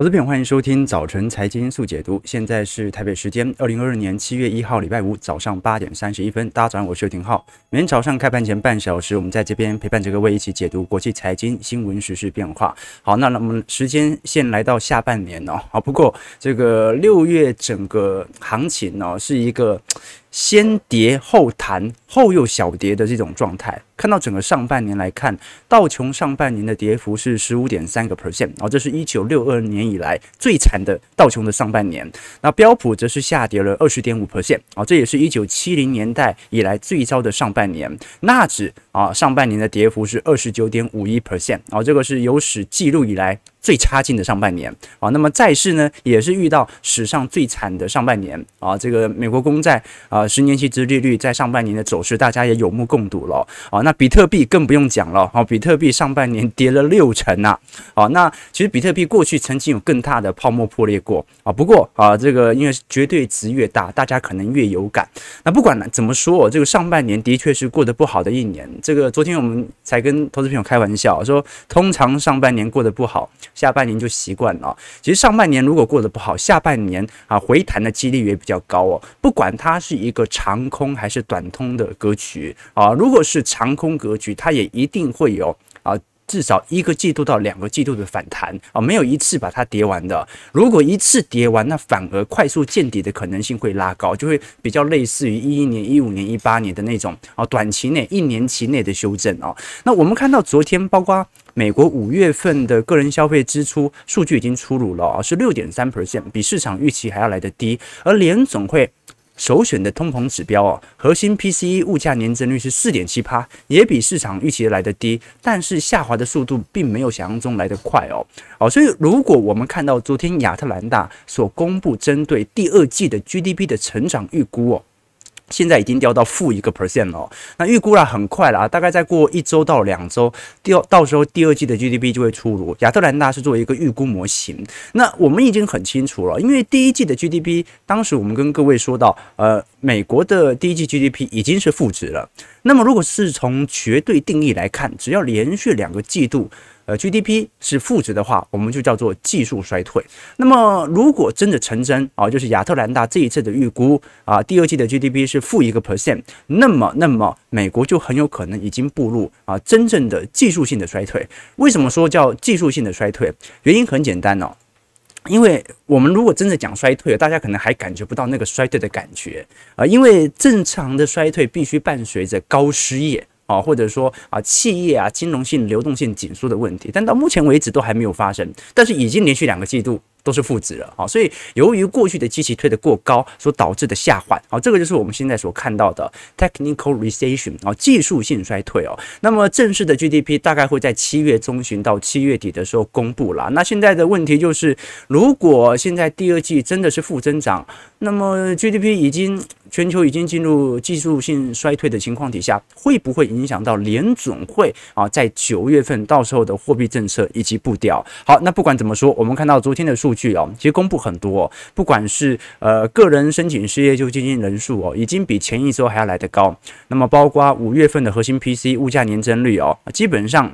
投资朋友，欢迎收听早晨财经速解读。现在是台北时间二零二二年七月一号礼拜五早上八点三十一分。大家早上，我是廷浩。每天早上开盘前半小时，我们在这边陪伴着各位一起解读国际财经新闻、时事变化。好，那那么时间线来到下半年哦。好，不过这个六月整个行情呢，是一个先跌后弹，后又小跌的这种状态。看到整个上半年来看，道琼上半年的跌幅是十五点三个 percent，啊，这是一九六二年以来最惨的道琼的上半年。那标普则是下跌了二十点五 percent，啊，这也是一九七零年代以来最糟的上半年。纳指啊，上半年的跌幅是二十九点五一 percent，啊，这个是有史记录以来最差劲的上半年。啊，那么债市呢，也是遇到史上最惨的上半年。啊，这个美国公债啊，十年期殖利率在上半年的走势，大家也有目共睹了。啊，那比特币更不用讲了，好，比特币上半年跌了六成呐，啊，那其实比特币过去曾经有更大的泡沫破裂过啊，不过啊，这个因为绝对值越大，大家可能越有感。那不管怎么说，这个上半年的确是过得不好的一年。这个昨天我们才跟投资朋友开玩笑说，通常上半年过得不好，下半年就习惯了。其实上半年如果过得不好，下半年啊回弹的几率也比较高哦。不管它是一个长空还是短通的格局啊，如果是长空格局，它也一定会有啊，至少一个季度到两个季度的反弹啊，没有一次把它跌完的。如果一次跌完，那反而快速见底的可能性会拉高，就会比较类似于一一年、一五年、一八年的那种啊，短期内一年期内的修正啊。那我们看到昨天，包括美国五月份的个人消费支出数据已经出炉了啊，是六点三 percent，比市场预期还要来得低，而联总会。首选的通膨指标哦，核心 PCE 物价年增率是四点七趴，也比市场预期来的低，但是下滑的速度并没有想象中来的快哦。哦，所以如果我们看到昨天亚特兰大所公布针对第二季的 GDP 的成长预估哦。现在已经掉到负一个 percent 了，那预估了很快了啊，大概再过一周到两周，第二到时候第二季的 GDP 就会出炉。亚特兰大是作为一个预估模型，那我们已经很清楚了，因为第一季的 GDP，当时我们跟各位说到，呃，美国的第一季 GDP 已经是负值了。那么如果是从绝对定义来看，只要连续两个季度，呃，GDP 是负值的话，我们就叫做技术衰退。那么，如果真的成真啊，就是亚特兰大这一次的预估啊，第二季的 GDP 是负一个 percent，那么，那么美国就很有可能已经步入啊真正的技术性的衰退。为什么说叫技术性的衰退？原因很简单哦，因为我们如果真的讲衰退，大家可能还感觉不到那个衰退的感觉啊，因为正常的衰退必须伴随着高失业。啊，或者说啊，企业啊，金融性流动性紧缩的问题，但到目前为止都还没有发生，但是已经连续两个季度。都是负值了啊，所以由于过去的基期推得过高所导致的下滑啊，这个就是我们现在所看到的 technical recession 啊，技术性衰退哦。那么正式的 GDP 大概会在七月中旬到七月底的时候公布了。那现在的问题就是，如果现在第二季真的是负增长，那么 GDP 已经全球已经进入技术性衰退的情况底下，会不会影响到联准会啊在九月份到时候的货币政策以及步调？好，那不管怎么说，我们看到昨天的数据。哦，其实公布很多，不管是呃个人申请失业救济金人数哦，已经比前一周还要来得高。那么包括五月份的核心 P C 物价年增率哦，基本上。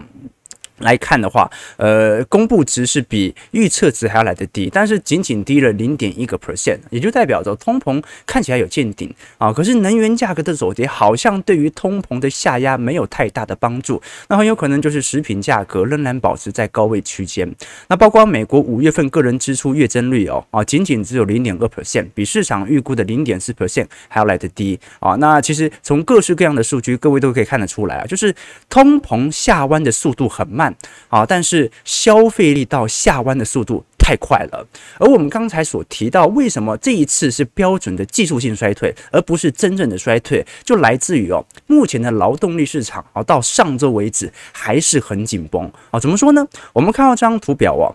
来看的话，呃，公布值是比预测值还要来得低，但是仅仅低了零点一个 percent，也就代表着通膨看起来有见顶啊。可是能源价格的走跌好像对于通膨的下压没有太大的帮助，那很有可能就是食品价格仍然保持在高位区间。那包括美国五月份个人支出月增率哦啊，仅仅只有零点二 percent，比市场预估的零点四 percent 还要来得低啊。那其实从各式各样的数据，各位都可以看得出来啊，就是通膨下弯的速度很慢。啊，但是消费力到下弯的速度太快了，而我们刚才所提到，为什么这一次是标准的技术性衰退，而不是真正的衰退，就来自于哦，目前的劳动力市场啊，到上周为止还是很紧绷啊。怎么说呢？我们看到这张图表哦。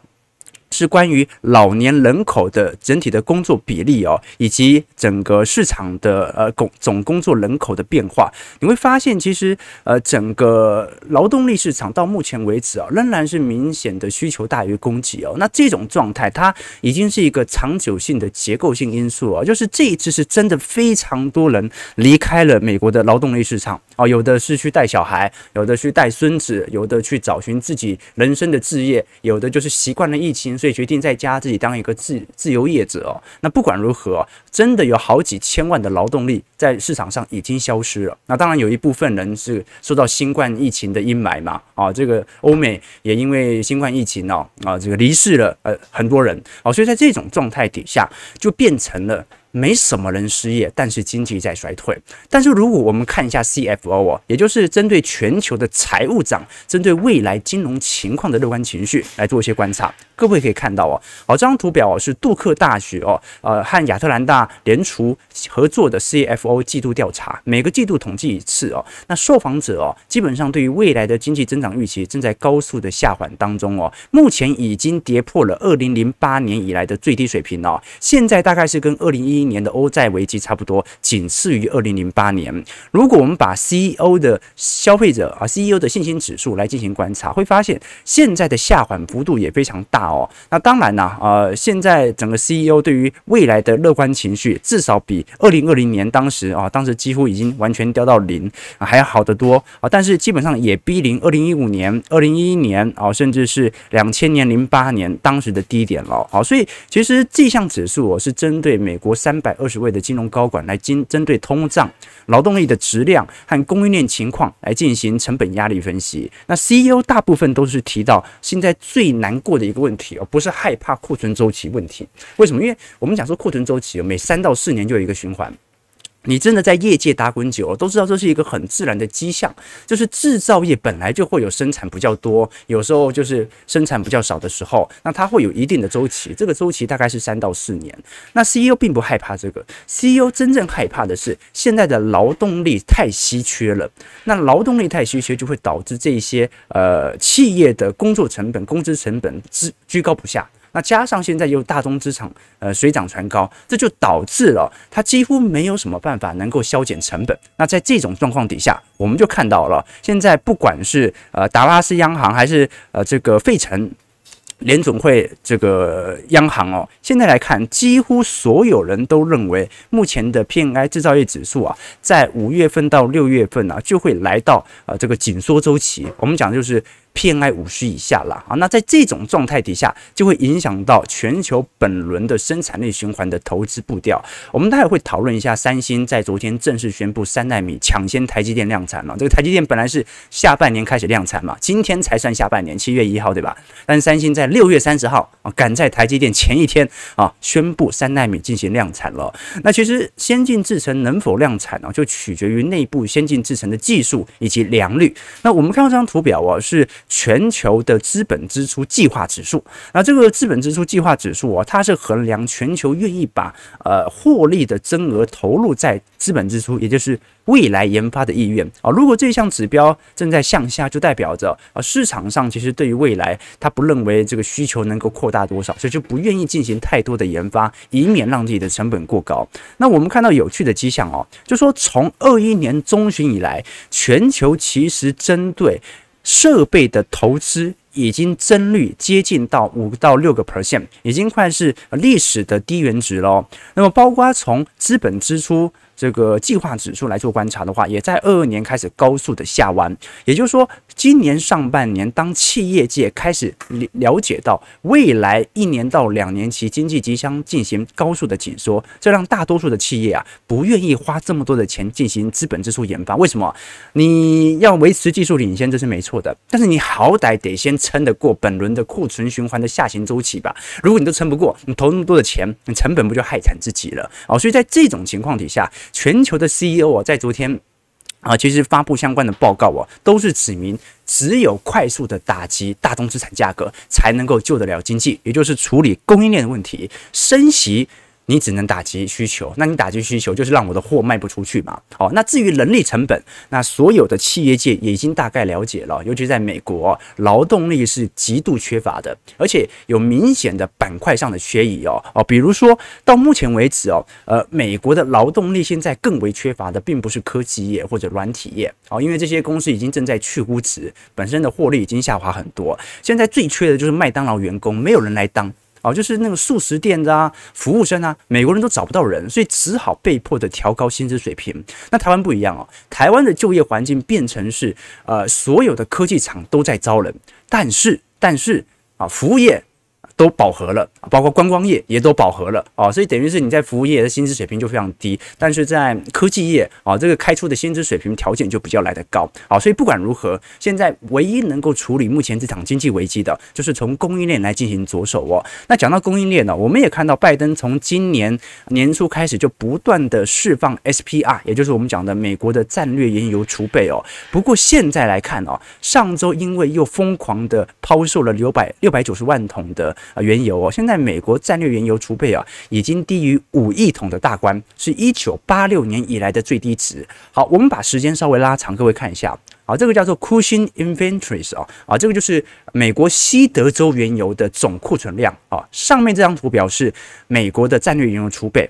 是关于老年人口的整体的工作比例哦，以及整个市场的呃工总工作人口的变化。你会发现，其实呃整个劳动力市场到目前为止啊，仍然是明显的需求大于供给哦。那这种状态，它已经是一个长久性的结构性因素啊，就是这一次是真的非常多人离开了美国的劳动力市场哦，有的是去带小孩，有的去带孙子，有的去找寻自己人生的置业，有的就是习惯了疫情，所以决定在家自己当一个自自由业者哦。那不管如何，真的有好几千万的劳动力在市场上已经消失了。那当然有一部分人是受到新冠疫情的阴霾嘛，啊，这个欧美也因为新冠疫情哦，啊，这个离世了呃很多人哦，所以在这种状态底下就变成了。没什么人失业，但是经济在衰退。但是如果我们看一下 CFO 哦，也就是针对全球的财务长，针对未来金融情况的乐观情绪来做一些观察，各位可以看到哦，好，这张图表是杜克大学哦，呃，和亚特兰大联储合作的 CFO 季度调查，每个季度统计一次哦。那受访者哦，基本上对于未来的经济增长预期正在高速的下缓当中哦，目前已经跌破了二零零八年以来的最低水平哦，现在大概是跟二零一一年的欧债危机差不多，仅次于二零零八年。如果我们把 CEO 的消费者啊，CEO 的信心指数来进行观察，会发现现在的下缓幅度也非常大哦。那当然呢，呃，现在整个 CEO 对于未来的乐观情绪，至少比二零二零年当时啊，当时几乎已经完全掉到零啊，还要好得多啊。但是基本上也逼临二零一五年、二零一一年啊，甚至是两千年、零八年当时的低点了。好，所以其实这项指数我是针对美国三三百二十位的金融高管来针针对通胀、劳动力的质量和供应链情况来进行成本压力分析。那 CEO 大部分都是提到现在最难过的一个问题哦，不是害怕库存周期问题。为什么？因为我们讲说库存周期每三到四年就有一个循环。你真的在业界打滚久了，都知道这是一个很自然的迹象，就是制造业本来就会有生产比较多，有时候就是生产比较少的时候，那它会有一定的周期，这个周期大概是三到四年。那 CEO 并不害怕这个，CEO 真正害怕的是现在的劳动力太稀缺了，那劳动力太稀缺就会导致这些呃企业的工作成本、工资成本居居高不下。那加上现在又大宗资产呃水涨船高，这就导致了它几乎没有什么办法能够削减成本。那在这种状况底下，我们就看到了现在不管是呃达拉斯央行还是呃这个费城联总会这个央行哦，现在来看，几乎所有人都认为目前的 PMI 制造业指数啊，在五月份到六月份啊，就会来到呃这个紧缩周期。我们讲就是。偏爱五十以下了啊，那在这种状态底下，就会影响到全球本轮的生产力循环的投资步调。我们待会会讨论一下，三星在昨天正式宣布三纳米抢先台积电量产了。这个台积电本来是下半年开始量产嘛，今天才算下半年，七月一号对吧？但三星在六月三十号啊，赶在台积电前一天啊，宣布三纳米进行量产了。那其实先进制程能否量产呢，就取决于内部先进制程的技术以及良率。那我们看到这张图表啊，是。全球的资本支出计划指数，那这个资本支出计划指数啊，它是衡量全球愿意把呃获利的增额投入在资本支出，也就是未来研发的意愿啊。如果这项指标正在向下，就代表着啊市场上其实对于未来它不认为这个需求能够扩大多少，所以就不愿意进行太多的研发，以免让自己的成本过高。那我们看到有趣的迹象哦，就说从二一年中旬以来，全球其实针对设备的投资已经增率接近到五到六个 percent，已经快是历史的低原值了。那么，包括从资本支出。这个计划指数来做观察的话，也在二二年开始高速的下弯。也就是说，今年上半年，当企业界开始了解到未来一年到两年期经济即将进行高速的紧缩，这让大多数的企业啊不愿意花这么多的钱进行资本支出研发。为什么？你要维持技术领先，这是没错的，但是你好歹得先撑得过本轮的库存循环的下行周期吧。如果你都撑不过，你投那么多的钱，你成本不就害惨自己了？哦，所以在这种情况底下。全球的 CEO 啊，在昨天啊，其实发布相关的报告啊，都是指明只有快速的打击大宗资产价格，才能够救得了经济，也就是处理供应链的问题，升息。你只能打击需求，那你打击需求就是让我的货卖不出去嘛。好，那至于人力成本，那所有的企业界也已经大概了解了，尤其在美国，劳动力是极度缺乏的，而且有明显的板块上的缺移哦哦，比如说到目前为止哦，呃，美国的劳动力现在更为缺乏的，并不是科技业或者软体业哦，因为这些公司已经正在去估值，本身的获利已经下滑很多，现在最缺的就是麦当劳员工，没有人来当。哦，就是那个素食店的啊，服务生啊，美国人都找不到人，所以只好被迫的调高薪资水平。那台湾不一样哦，台湾的就业环境变成是呃，所有的科技厂都在招人，但是但是啊，服务业。都饱和了，包括观光业也都饱和了啊，所以等于是你在服务业的薪资水平就非常低，但是在科技业啊，这个开出的薪资水平条件就比较来得高啊，所以不管如何，现在唯一能够处理目前这场经济危机的，就是从供应链来进行着手哦。那讲到供应链呢，我们也看到拜登从今年年初开始就不断的释放 SPR，也就是我们讲的美国的战略原油储备哦。不过现在来看哦，上周因为又疯狂的抛售了六百六百九十万桶的。啊，原油哦，现在美国战略原油储备啊，已经低于五亿桶的大关，是一九八六年以来的最低值。好，我们把时间稍微拉长，各位看一下，啊，这个叫做 Cushion Inventories 啊，啊，这个就是美国西德州原油的总库存量啊。上面这张图表示美国的战略原油储备。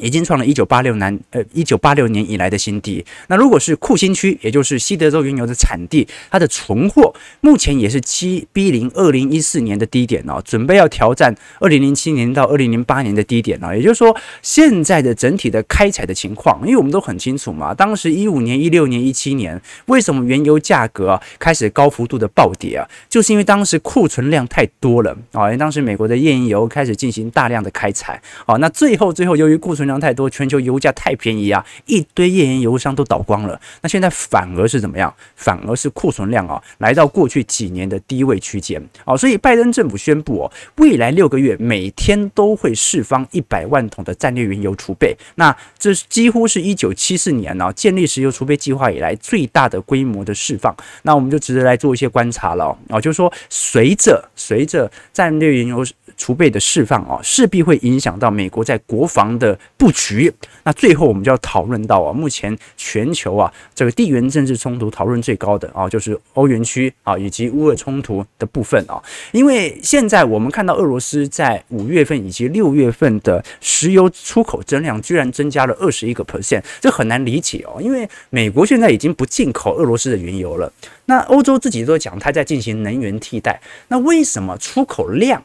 已经创了1986年，呃，1986年以来的新低。那如果是库欣区，也就是西德州原油的产地，它的存货目前也是七逼零2014年的低点哦，准备要挑战2007年到2008年的低点哦。也就是说，现在的整体的开采的情况，因为我们都很清楚嘛，当时15年、16年、17年，为什么原油价格开始高幅度的暴跌啊？就是因为当时库存量太多了啊，因为当时美国的页岩油开始进行大量的开采啊，那最后最后由于库存量太多，全球油价太便宜啊，一堆页岩油商都倒光了。那现在反而是怎么样？反而是库存量啊，来到过去几年的低位区间啊。所以拜登政府宣布哦，未来六个月每天都会释放一百万桶的战略原油储备。那这几乎是一九七四年呢建立石油储备计划以来最大的规模的释放。那我们就值得来做一些观察了啊，就是说随着随着战略原油储备的释放啊，势必会影响到美国在国防的布局。那最后我们就要讨论到啊，目前全球啊这个地缘政治冲突讨论最高的啊，就是欧元区啊以及乌俄冲突的部分啊。因为现在我们看到俄罗斯在五月份以及六月份的石油出口增量居然增加了二十一个 percent，这很难理解哦。因为美国现在已经不进口俄罗斯的原油了，那欧洲自己都讲它在进行能源替代，那为什么出口量？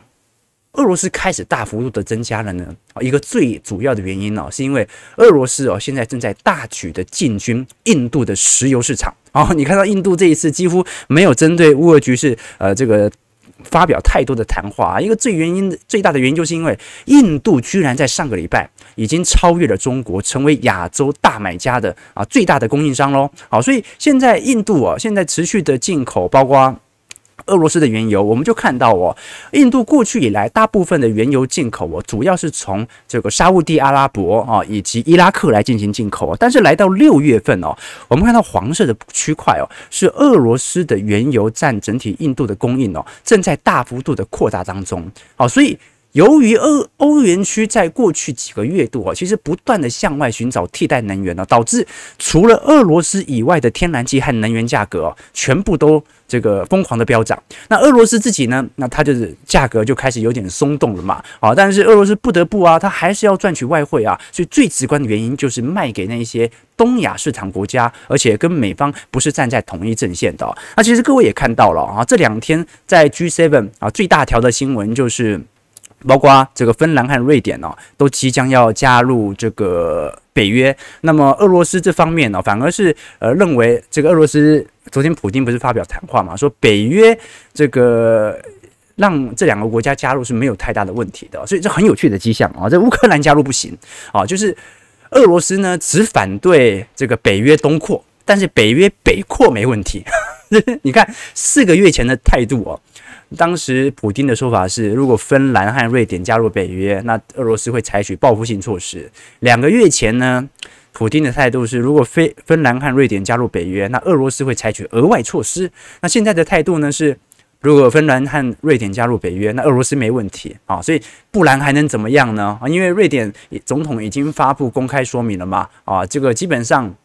俄罗斯开始大幅度的增加了呢？一个最主要的原因呢，是因为俄罗斯哦，现在正在大举的进军印度的石油市场。哦，你看到印度这一次几乎没有针对乌俄局势，呃，这个发表太多的谈话。一个最原因最大的原因，就是因为印度居然在上个礼拜已经超越了中国，成为亚洲大买家的啊最大的供应商喽。好，所以现在印度啊，现在持续的进口，包括。俄罗斯的原油，我们就看到哦，印度过去以来大部分的原油进口哦，主要是从这个沙乌地阿拉伯啊以及伊拉克来进行进口哦，但是来到六月份哦，我们看到黄色的区块哦，是俄罗斯的原油占整体印度的供应哦，正在大幅度的扩大当中。好，所以。由于欧欧元区在过去几个月度啊，其实不断的向外寻找替代能源呢，导致除了俄罗斯以外的天然气和能源价格全部都这个疯狂的飙涨。那俄罗斯自己呢，那它就是价格就开始有点松动了嘛。啊，但是俄罗斯不得不啊，它还是要赚取外汇啊，所以最直观的原因就是卖给那些东亚市场国家，而且跟美方不是站在同一阵线的。那其实各位也看到了啊，这两天在 G7 啊最大条的新闻就是。包括这个芬兰和瑞典哦，都即将要加入这个北约。那么俄罗斯这方面呢，反而是呃认为这个俄罗斯昨天普京不是发表谈话嘛，说北约这个让这两个国家加入是没有太大的问题的，所以这很有趣的迹象啊。这乌克兰加入不行啊，就是俄罗斯呢只反对这个北约东扩，但是北约北扩没问题。你看四个月前的态度哦。当时普丁的说法是，如果芬兰和瑞典加入北约，那俄罗斯会采取报复性措施。两个月前呢，普丁的态度是，如果非芬兰和瑞典加入北约，那俄罗斯会采取额外措施。那现在的态度呢是，如果芬兰和瑞典加入北约，那俄罗斯没问题啊。所以不然还能怎么样呢？啊，因为瑞典总统已经发布公开说明了嘛。啊，这个基本上。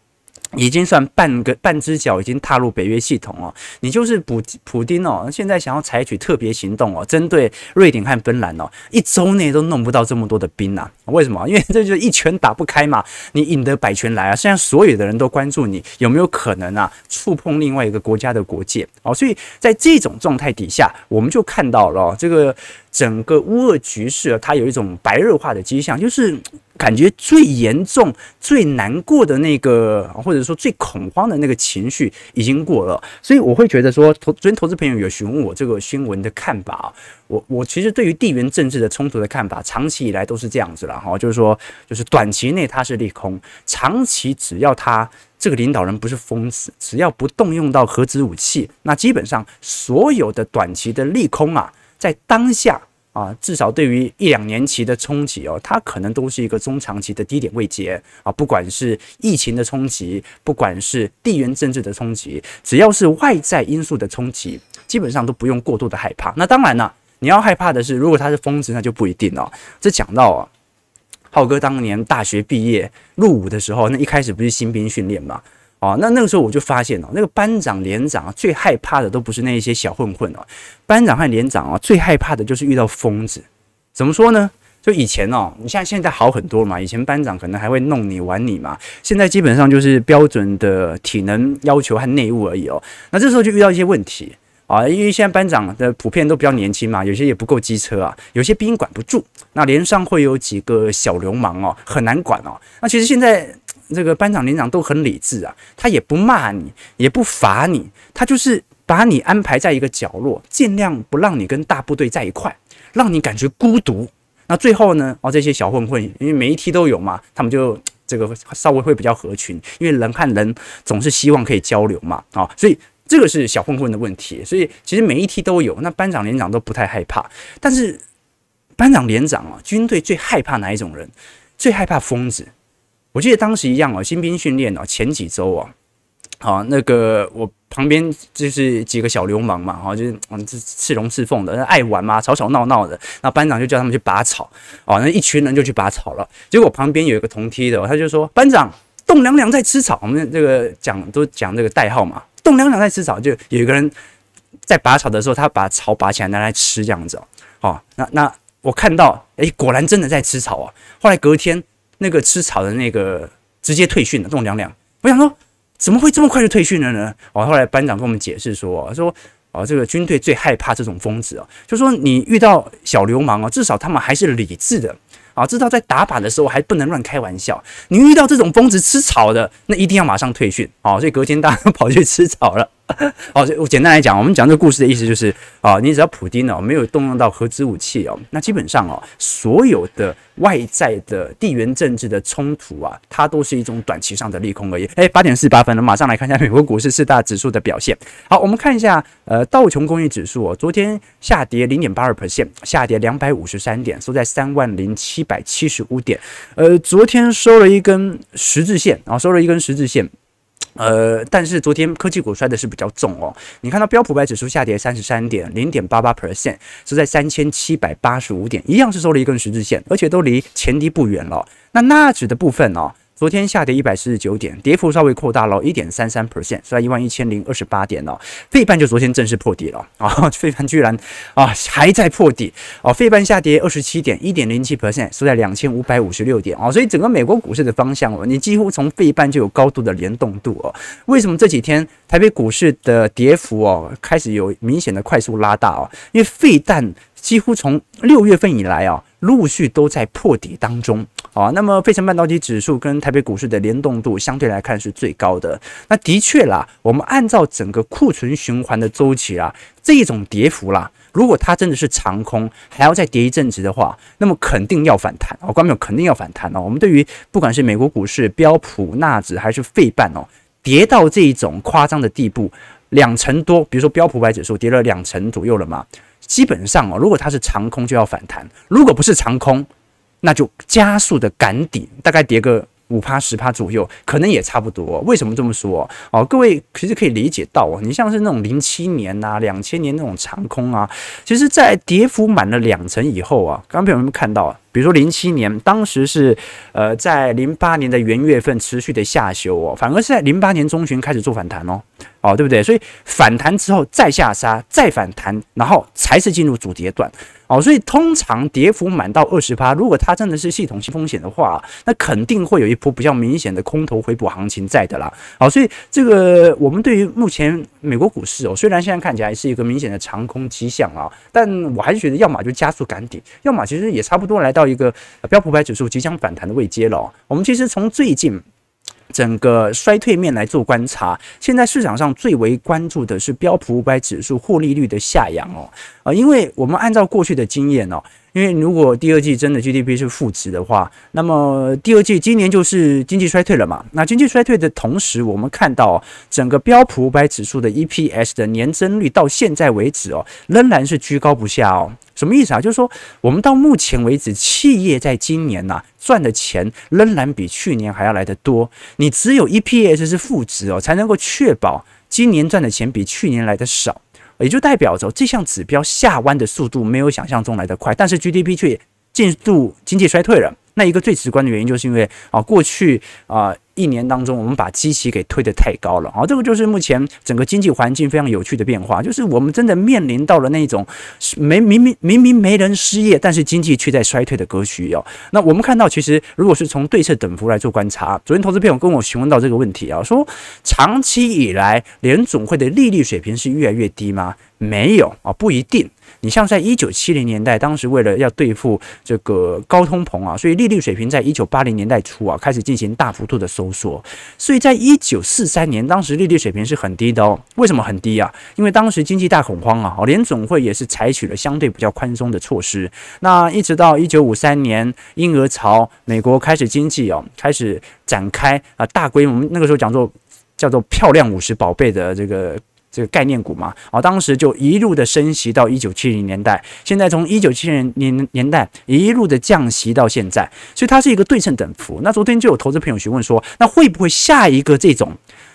已经算半个半只脚已经踏入北约系统哦，你就是普普丁哦，现在想要采取特别行动哦，针对瑞典和芬兰哦，一周内都弄不到这么多的兵呐？为什么？因为这就是一拳打不开嘛，你引得百拳来啊！现在所有的人都关注你有没有可能啊触碰另外一个国家的国界哦，所以在这种状态底下，我们就看到了这个。整个乌俄局势啊，它有一种白热化的迹象，就是感觉最严重、最难过的那个，或者说最恐慌的那个情绪已经过了。所以我会觉得说，投昨天投资朋友有询问我这个新闻的看法啊，我我其实对于地缘政治的冲突的看法，长期以来都是这样子了哈，就是说，就是短期内它是利空，长期只要他这个领导人不是疯子，只要不动用到核子武器，那基本上所有的短期的利空啊。在当下啊，至少对于一两年期的冲击哦，它可能都是一个中长期的低点位阶啊。不管是疫情的冲击，不管是地缘政治的冲击，只要是外在因素的冲击，基本上都不用过度的害怕。那当然了，你要害怕的是，如果他是疯子，那就不一定了。这讲到啊，浩哥当年大学毕业入伍的时候，那一开始不是新兵训练嘛？哦，那那个时候我就发现哦，那个班长、连长啊，最害怕的都不是那一些小混混哦，班长和连长啊，最害怕的就是遇到疯子。怎么说呢？就以前哦，你像现在好很多嘛，以前班长可能还会弄你、玩你嘛，现在基本上就是标准的体能要求和内务而已哦。那这时候就遇到一些问题啊，因为现在班长的普遍都比较年轻嘛，有些也不够机车啊，有些兵管不住，那连上会有几个小流氓哦，很难管哦。那其实现在。这个班长连长都很理智啊，他也不骂你，也不罚你，他就是把你安排在一个角落，尽量不让你跟大部队在一块，让你感觉孤独。那最后呢，哦，这些小混混，因为每一梯都有嘛，他们就这个稍微会比较合群，因为人和人总是希望可以交流嘛，啊，所以这个是小混混的问题。所以其实每一梯都有，那班长连长都不太害怕，但是班长连长啊，军队最害怕哪一种人？最害怕疯子。我记得当时一样哦，新兵训练哦，前几周啊，好，那个我旁边就是几个小流氓嘛，哈，就是嗯，这刺龙刺凤的，爱玩嘛，吵吵闹闹的。那班长就叫他们去拔草，哦，那一群人就去拔草了。结果旁边有一个同梯的，他就说：“班长，栋梁梁在吃草。”我们这个讲都讲这个代号嘛，栋梁梁在吃草，就有一个人在拔草的时候，他把草拔起来拿来吃这样子哦。哦，那那我看到，诶，果然真的在吃草啊。后来隔天。那个吃草的那个直接退训了，栋梁梁。我想说，怎么会这么快就退训了呢？哦，后来班长跟我们解释说，说哦，这个军队最害怕这种疯子哦，就说你遇到小流氓哦，至少他们还是理智的啊，知道在打靶的时候还不能乱开玩笑。你遇到这种疯子吃草的，那一定要马上退训啊。所以隔天大家跑去吃草了。哦，我简单来讲，我们讲这个故事的意思就是啊，你只要普丁哦没有动用到核子武器哦，那基本上哦，所有的外在的地缘政治的冲突啊，它都是一种短期上的利空而已。哎，八点四八分了，马上来看一下美国股市四大指数的表现。好，我们看一下呃道琼工业指数哦，昨天下跌零点八二 percent，下跌两百五十三点，收在三万零七百七十五点。呃，昨天收了一根十字线，然后收了一根十字线。呃，但是昨天科技股摔的是比较重哦。你看到标普百指数下跌三十三点零点八八 percent，是在三千七百八十五点，一样是收了一根十字线，而且都离前低不远了。那纳指的部分哦。昨天下跌一百四十九点，跌幅稍微扩大了一点三三 percent，收在一万一千零二十八点哦。费半就昨天正式破底了啊！费半居然啊还在破底哦。费半下跌二十七点一点零七 percent，收在两千五百五十六点哦。所以整个美国股市的方向哦，你几乎从费半就有高度的联动度哦。为什么这几天台北股市的跌幅哦开始有明显的快速拉大哦？因为费半几乎从六月份以来啊，陆续都在破底当中。啊，那么费城半导体指数跟台北股市的联动度相对来看是最高的。那的确啦，我们按照整个库存循环的周期啦，这种跌幅啦，如果它真的是长空，还要再跌一阵子的话，那么肯定要反弹哦，观众肯定要反弹哦。我们对于不管是美国股市、标普、纳指还是费半哦，跌到这一种夸张的地步，两成多，比如说标普百指数跌了两成左右了嘛，基本上哦，如果它是长空就要反弹，如果不是长空。那就加速的赶底，大概跌个五趴十趴左右，可能也差不多。为什么这么说？哦，各位其实可以理解到哦，你像是那种零七年呐、两千年那种长空啊，其实在跌幅满了两成以后啊，刚刚朋友们看到啊？比如说零七年，当时是呃在零八年的元月份持续的下修哦，反而是在零八年中旬开始做反弹哦，哦对不对？所以反弹之后再下杀，再反弹，然后才是进入主跌段。哦，所以通常跌幅满到二十趴，如果它真的是系统性风险的话，那肯定会有一波比较明显的空头回补行情在的啦。好，所以这个我们对于目前美国股市哦，虽然现在看起来是一个明显的长空迹象啊，但我还是觉得要么就加速赶底，要么其实也差不多来到一个标普百指数即将反弹的位阶了。我们其实从最近。整个衰退面来做观察，现在市场上最为关注的是标普五百指数获利率的下扬哦，啊，因为我们按照过去的经验哦，因为如果第二季真的 GDP 是负值的话，那么第二季今年就是经济衰退了嘛。那经济衰退的同时，我们看到整个标普五百指数的 EPS 的年增率到现在为止哦，仍然是居高不下哦。什么意思啊？就是说，我们到目前为止，企业在今年呐赚的钱仍然比去年还要来得多。你只有 EPS 是负值哦，才能够确保今年赚的钱比去年来的少，也就代表着这项指标下弯的速度没有想象中来的快，但是 GDP 却进入经济衰退了。那一个最直观的原因，就是因为啊，过去啊一年当中，我们把基期给推得太高了啊，这个就是目前整个经济环境非常有趣的变化，就是我们真的面临到了那种没明明明明没人失业，但是经济却在衰退的格局哦。那我们看到，其实如果是从对策等幅来做观察，昨天投资朋友跟我询问到这个问题啊，说长期以来联总会的利率水平是越来越低吗？没有啊，不一定。你像在一九七零年代，当时为了要对付这个高通膨啊，所以利率水平在一九八零年代初啊开始进行大幅度的收缩。所以在一九四三年，当时利率水平是很低的哦。为什么很低啊？因为当时经济大恐慌啊，联总会也是采取了相对比较宽松的措施。那一直到一九五三年婴儿潮，美国开始经济哦开始展开啊大规模，那个时候讲做叫做漂亮五十宝贝的这个。这个概念股嘛，啊，当时就一路的升息到一九七零年代，现在从一九七零年年代一路的降息到现在，所以它是一个对称等幅。那昨天就有投资朋友询问说，那会不会下一个这种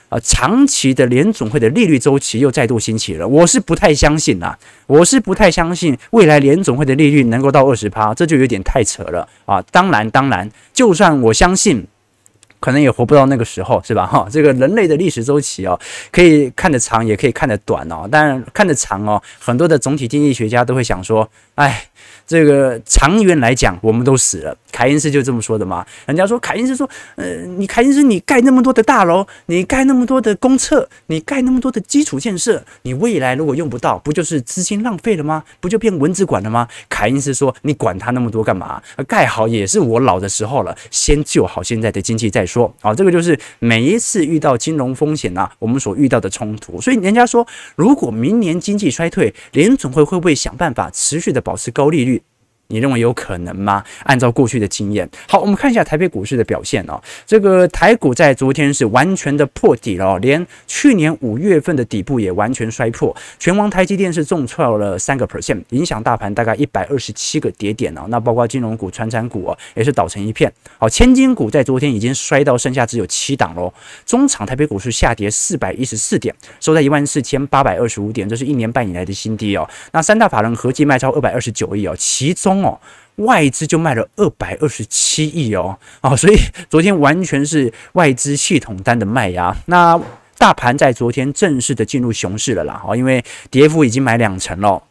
啊长期的联总会的利率周期又再度兴起了？我是不太相信啊，我是不太相信未来联总会的利率能够到二十趴，这就有点太扯了啊。当然，当然，就算我相信。可能也活不到那个时候，是吧？哈，这个人类的历史周期啊，可以看得长，也可以看得短哦。当然，看得长哦，很多的总体经济学家都会想说，哎。这个长远来讲，我们都死了。凯因斯就这么说的嘛。人家说凯因斯说，呃，你凯因斯你盖那么多的大楼，你盖那么多的公厕，你盖那么多的基础建设，你未来如果用不到，不就是资金浪费了吗？不就变蚊子馆了吗？凯因斯说，你管他那么多干嘛？盖好也是我老的时候了，先救好现在的经济再说。好，这个就是每一次遇到金融风险啊，我们所遇到的冲突。所以人家说，如果明年经济衰退，联总会会不会想办法持续的保持高利率？你认为有可能吗？按照过去的经验，好，我们看一下台北股市的表现哦。这个台股在昨天是完全的破底了，连去年五月份的底部也完全摔破。全网台积电是重挫了三个 percent，影响大盘大概一百二十七个跌点哦。那包括金融股、传产股哦，也是倒成一片。好，千金股在昨天已经摔到剩下只有七档喽。中场台北股市下跌四百一十四点，收在一万四千八百二十五点，这是一年半以来的新低哦。那三大法人合计卖超二百二十九亿哦，其中。哦，外资就卖了二百二十七亿哦，哦，所以昨天完全是外资系统单的卖压。那大盘在昨天正式的进入熊市了啦，哦，因为跌幅已经买两成了，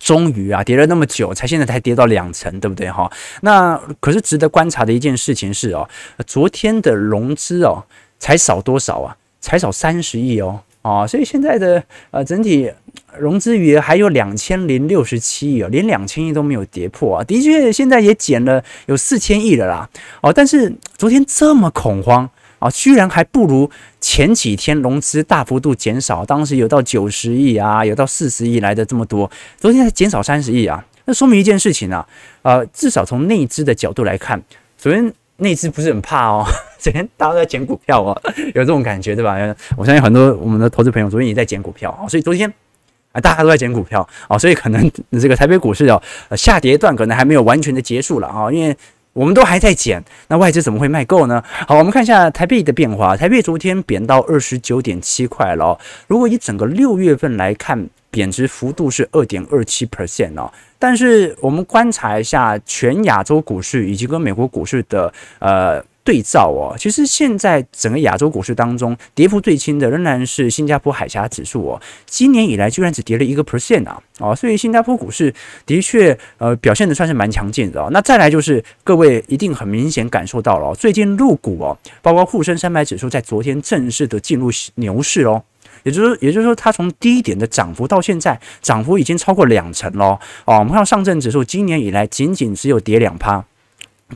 终于啊，跌了那么久，才现在才跌到两成，对不对哈？那可是值得观察的一件事情是哦，昨天的融资哦，才少多少啊？才少三十亿哦。哦，所以现在的呃整体融资余额还有两千零六十七亿哦，连两千亿都没有跌破啊。的确，现在也减了有四千亿了啦。哦，但是昨天这么恐慌啊，居然还不如前几天融资大幅度减少，当时有到九十亿啊，有到四十亿来的这么多，昨天才减少三十亿啊，那说明一件事情啊，呃，至少从内资的角度来看，昨天。内资不是很怕哦，昨天大家都在捡股票哦，有这种感觉对吧？我相信很多我们的投资朋友昨天也在捡股票啊，所以昨天啊大家都在减股票啊，所以可能这个台北股市哦下跌段可能还没有完全的结束了啊，因为我们都还在减，那外资怎么会卖够呢？好，我们看一下台币的变化，台币昨天贬到二十九点七块了。如果以整个六月份来看，贬值幅度是二点二七 percent 哦。但是我们观察一下全亚洲股市以及跟美国股市的呃。对照哦，其实现在整个亚洲股市当中，跌幅最轻的仍然是新加坡海峡指数哦，今年以来居然只跌了一个 percent 啊，哦，所以新加坡股市的确呃表现的算是蛮强劲的哦。那再来就是各位一定很明显感受到了，最近陆股哦，包括沪深三百指数在昨天正式的进入牛市哦，也就是也就是说它从低点的涨幅到现在涨幅已经超过两成了哦。我们看上证指数今年以来仅仅只有跌两趴。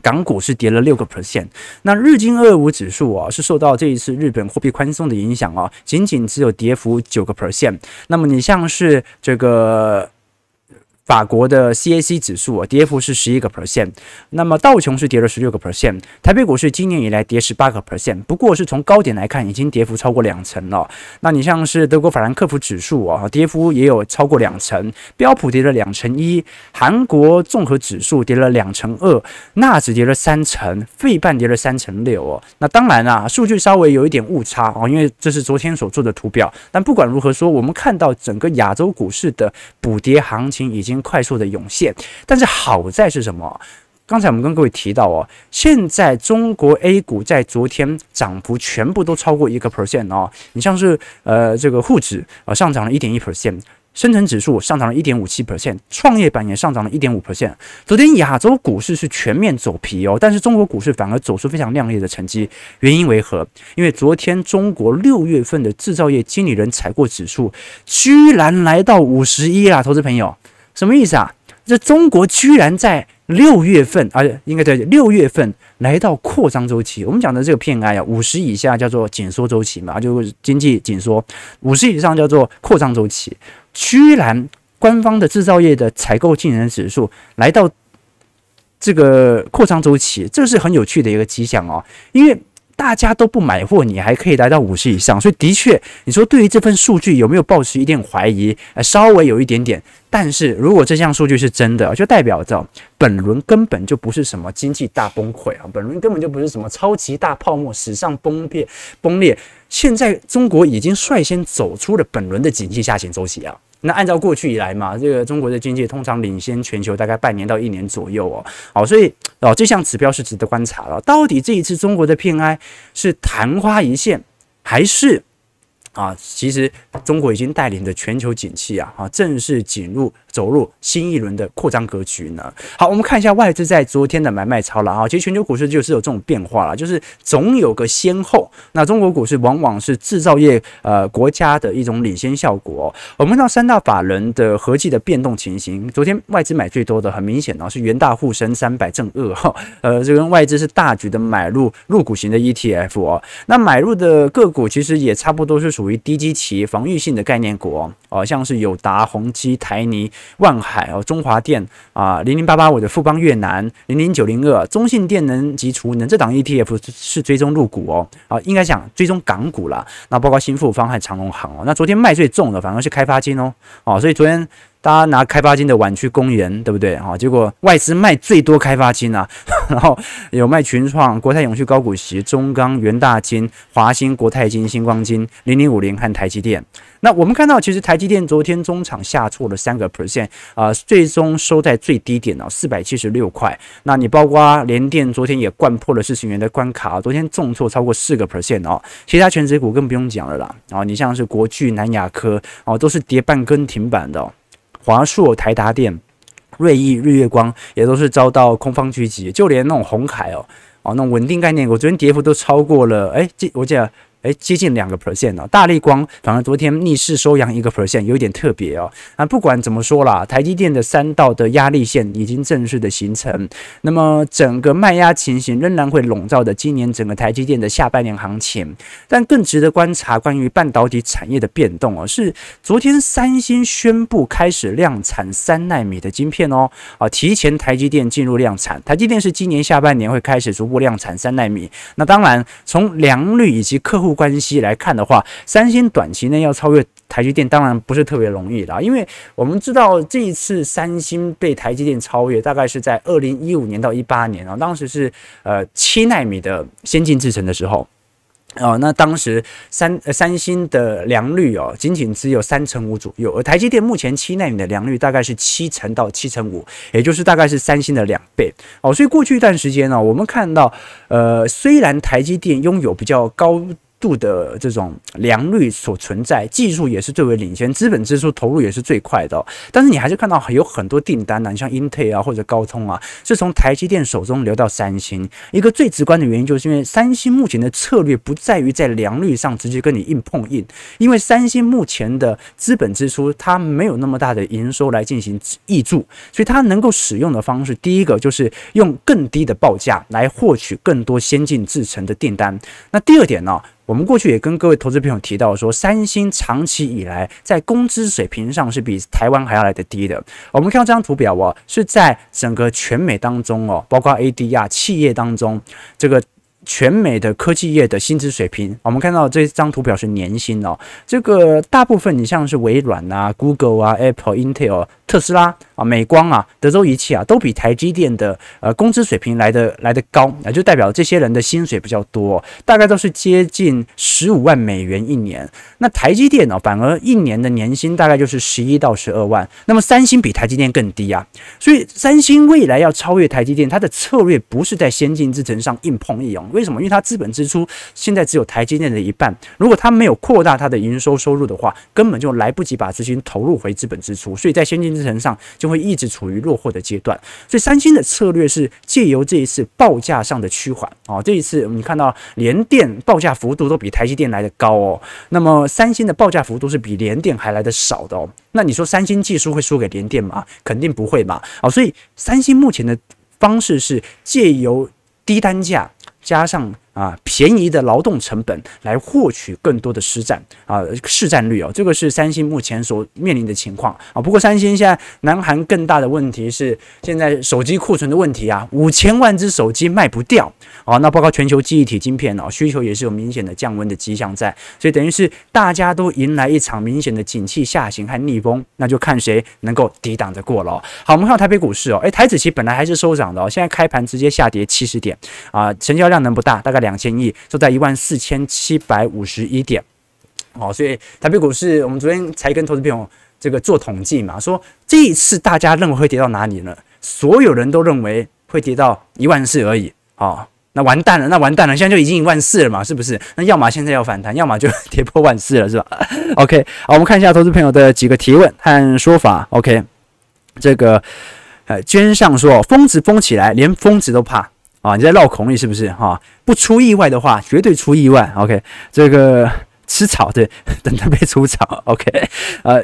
港股是跌了六个 percent，那日经二二五指数啊是受到这一次日本货币宽松的影响啊，仅仅只有跌幅九个 percent。那么你像是这个。法国的 CAC 指数啊，跌幅是十一个 percent，那么道琼是跌了十六个 percent，台北股市今年以来跌十八个 percent，不过是从高点来看，已经跌幅超过两成了。那你像是德国法兰克福指数啊，跌幅也有超过两成，标普跌了两成一，韩国综合指数跌了两成二，纳指跌了三成，费半跌了三成六哦。那当然啊，数据稍微有一点误差哦，因为这是昨天所做的图表，但不管如何说，我们看到整个亚洲股市的补跌行情已经。快速的涌现，但是好在是什么？刚才我们跟各位提到哦，现在中国 A 股在昨天涨幅全部都超过一个 percent 哦，你像是呃这个沪指啊上涨了一点一 percent。深成指数上涨了一点五七 percent，创业板也上涨了一点五 percent。昨天亚洲股市是全面走皮哦，但是中国股市反而走出非常亮丽的成绩。原因为何？因为昨天中国六月份的制造业经理人采购指数居然来到五十一啊！投资朋友，什么意思啊？这中国居然在六月份，啊，应该在六月份来到扩张周期。我们讲的这个 PMI 啊，五十以下叫做紧缩周期嘛，就是经济紧缩；五十以上叫做扩张周期。居然官方的制造业的采购经理指数来到这个扩张周期，这是很有趣的一个迹象哦。因为大家都不买货，你还可以来到五十以上，所以的确，你说对于这份数据有没有抱持一点怀疑？呃，稍微有一点点。但是如果这项数据是真的，就代表着本轮根本就不是什么经济大崩溃啊，本轮根本就不是什么超级大泡沫史上崩裂崩裂。现在中国已经率先走出了本轮的经济下行周期啊。那按照过去以来嘛，这个中国的经济通常领先全球大概半年到一年左右哦。好，所以哦，这项指标是值得观察了。到底这一次中国的 PMI 是昙花一现，还是啊，其实中国已经带领着全球景气啊，啊，正式进入。走入新一轮的扩张格局呢？好，我们看一下外资在昨天的买卖超了啊。其实全球股市就是有这种变化了，就是总有个先后。那中国股市往往是制造业呃国家的一种领先效果。我们看到三大法人的合计的变动情形，昨天外资买最多的很明显呢是元大沪深三百正二哈，呃，这个外资是大举的买入入股型的 ETF 哦。那买入的个股其实也差不多是属属于低基期防御性的概念股哦，哦，像是友达、宏基、台泥。万海哦，中华电啊，零零八八五的富邦越南，零零九零二中信电能及储能这档 ETF 是追踪入股哦，啊，应该讲追踪港股啦。那包括新富方和长隆行哦，那昨天卖最重的反而是开发金哦，哦，所以昨天。大家拿开发金的碗去公园，对不对？啊，结果外资卖最多开发金啊，然后有卖群创、国泰永续高股息、中钢、元大金、华兴、国泰金、星光金、零零五零和台积电。那我们看到，其实台积电昨天中场下挫了三个 percent 啊，最终收在最低点哦，四百七十六块。那你包括联电昨天也掼破了四十元的关卡，昨天重挫超过四个 percent 哦。其他权值股更不用讲了啦，啊，你像是国巨、南亚科哦，都是跌半根停板的。华硕、台达电、瑞昱、日月光也都是遭到空方狙击，就连那种红海哦，哦，那种稳定概念我，昨天跌幅都超过了，哎，这我记得。诶，接近两个 percent 哦，大力光反而昨天逆势收阳一个 percent，有点特别哦。啊，不管怎么说啦，台积电的三道的压力线已经正式的形成，那么整个卖压情形仍然会笼罩着今年整个台积电的下半年行情。但更值得观察关于半导体产业的变动哦，是昨天三星宣布开始量产三纳米的晶片哦，啊，提前台积电进入量产，台积电是今年下半年会开始逐步量产三纳米。那当然从良率以及客户关系来看的话，三星短期内要超越台积电，当然不是特别容易啦。因为我们知道这一次三星被台积电超越，大概是在二零一五年到一八年啊，当时是呃七纳米的先进制程的时候。哦，那当时三三星的良率哦，仅仅只有三成五左右，而台积电目前七纳米的良率大概是七成到七成五，也就是大概是三星的两倍。哦，所以过去一段时间呢，我们看到，呃，虽然台积电拥有比较高。度的这种良率所存在，技术也是最为领先，资本支出投入也是最快的。但是你还是看到有很多订单呢，你像英特尔啊或者高通啊，是从台积电手中流到三星。一个最直观的原因，就是因为三星目前的策略不在于在良率上直接跟你硬碰硬，因为三星目前的资本支出它没有那么大的营收来进行挹注，所以它能够使用的方式，第一个就是用更低的报价来获取更多先进制程的订单。那第二点呢？我们过去也跟各位投资朋友提到说，三星长期以来在工资水平上是比台湾还要来得低的。我们看到这张图表哦，是在整个全美当中哦，包括 ADR 企业当中，这个全美的科技业的薪资水平，我们看到这张图表是年薪哦，这个大部分你像是微软啊、Google 啊、Apple、Intel。特斯拉啊、美光啊、德州仪器啊，都比台积电的呃工资水平来的来的高，那就代表这些人的薪水比较多，大概都是接近十五万美元一年。那台积电呢，反而一年的年薪大概就是十一到十二万。那么三星比台积电更低啊，所以三星未来要超越台积电，它的策略不是在先进制程上硬碰硬。为什么？因为它资本支出现在只有台积电的一半，如果它没有扩大它的营收收入的话，根本就来不及把资金投入回资本支出。所以在先进制程上就会一直处于落后的阶段，所以三星的策略是借由这一次报价上的趋缓啊，这一次我们看到联电报价幅度都比台积电来的高哦，那么三星的报价幅度是比联电还来的少的哦，那你说三星技术会输给联电吗？肯定不会嘛，啊，所以三星目前的方式是借由低单价加上。啊，便宜的劳动成本来获取更多的市占啊，市占率哦，这个是三星目前所面临的情况啊。不过三星现在南韩更大的问题是现在手机库存的问题啊，五千万只手机卖不掉啊。那包括全球记忆体晶片哦，需求也是有明显的降温的迹象在，所以等于是大家都迎来一场明显的景气下行和逆风，那就看谁能够抵挡得过了。好，我们看到台北股市哦，诶，台指期本来还是收涨的哦，现在开盘直接下跌七十点啊，成交量能不大，大概。两千亿，就在一万四千七百五十一点，哦，所以台北股市，我们昨天才跟投资朋友这个做统计嘛，说这一次大家认为会跌到哪里呢？所有人都认为会跌到一万四而已，哦，那完蛋了，那完蛋了，现在就已经一万四了嘛，是不是？那要么现在要反弹，要么就 跌破万四了，是吧？OK，好，我们看一下投资朋友的几个提问和说法。OK，这个呃，娟上说，疯子疯起来，连疯子都怕。啊，你在绕口令是不是？哈，不出意外的话，绝对出意外。OK，这个吃草对，等着被出草。OK，呃，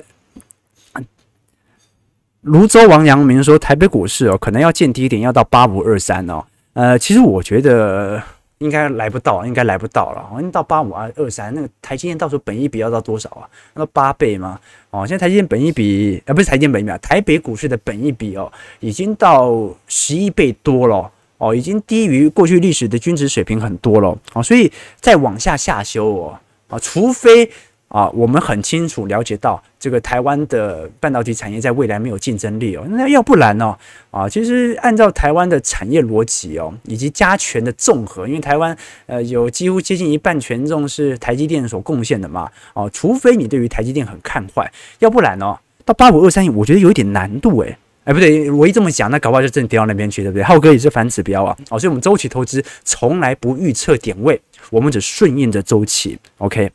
泸州王阳明说，台北股市哦，可能要见低点，要到八五二三哦。呃，其实我觉得应该来不到，应该来不到了。好像到八五二二三，那个台积电到时候本益比要到多少啊？那八倍吗？哦，现在台积电本益比，呃，不是台积电本益比啊，台北股市的本益比哦，已经到十一倍多了。哦已经低于过去历史的均值水平很多了哦，所以再往下下修哦啊，除非啊我们很清楚了解到这个台湾的半导体产业在未来没有竞争力哦，那要不然呢啊，其实按照台湾的产业逻辑哦，以及加权的综合，因为台湾呃有几乎接近一半权重是台积电所贡献的嘛哦，除非你对于台积电很看坏，要不然呢到八五二三，我觉得有一点难度诶。哎，不对，我一这么讲，那搞不好就真的跌到那边去，对不对？浩哥也是反指标啊，哦，所以我们周期投资从来不预测点位，我们只顺应着周期。OK，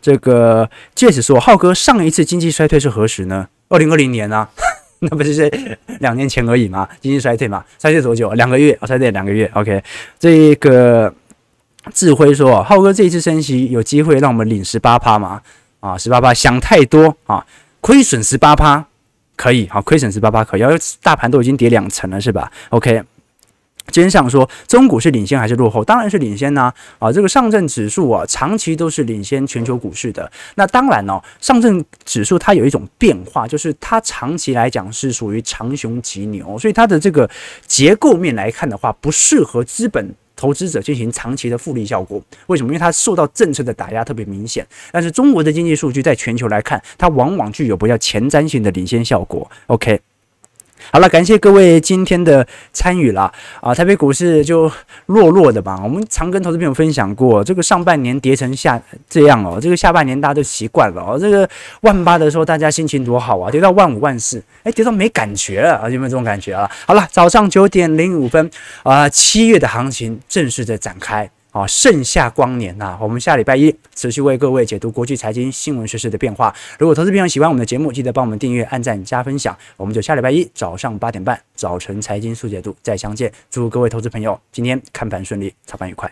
这个戒指说，浩哥上一次经济衰退是何时呢？二零二零年啊，那不是是两年前而已吗？经济衰退嘛，衰退多久？两个月，哦，衰退两个月。OK，这个智辉说，浩哥这一次升息有机会让我们领十八趴吗？啊，十八趴想太多啊，亏损十八趴。可以，好，亏损十八八可以，要大盘都已经跌两成了，是吧？OK，今天想说，中股是领先还是落后？当然是领先呐、啊！啊，这个上证指数啊，长期都是领先全球股市的。那当然哦，上证指数它有一种变化，就是它长期来讲是属于长熊急牛，所以它的这个结构面来看的话，不适合资本。投资者进行长期的复利效果。为什么？因为它受到政策的打压特别明显。但是中国的经济数据在全球来看，它往往具有比较前瞻性的领先效果。OK。好了，感谢各位今天的参与啦。啊！台北股市就弱弱的吧。我们常跟投资朋友分享过，这个上半年跌成下这样哦，这个下半年大家都习惯了哦。这个万八的时候，大家心情多好啊，跌到万五万四，哎，跌到没感觉了啊，有没有这种感觉啊？好了，早上九点零五分啊，七月的行情正式的展开。啊，盛夏光年呐、啊，我们下礼拜一持续为各位解读国际财经新闻时事的变化。如果投资朋友喜欢我们的节目，记得帮我们订阅、按赞、加分享。我们就下礼拜一早上八点半，早晨财经速解读再相见。祝各位投资朋友今天看盘顺利，操盘愉快。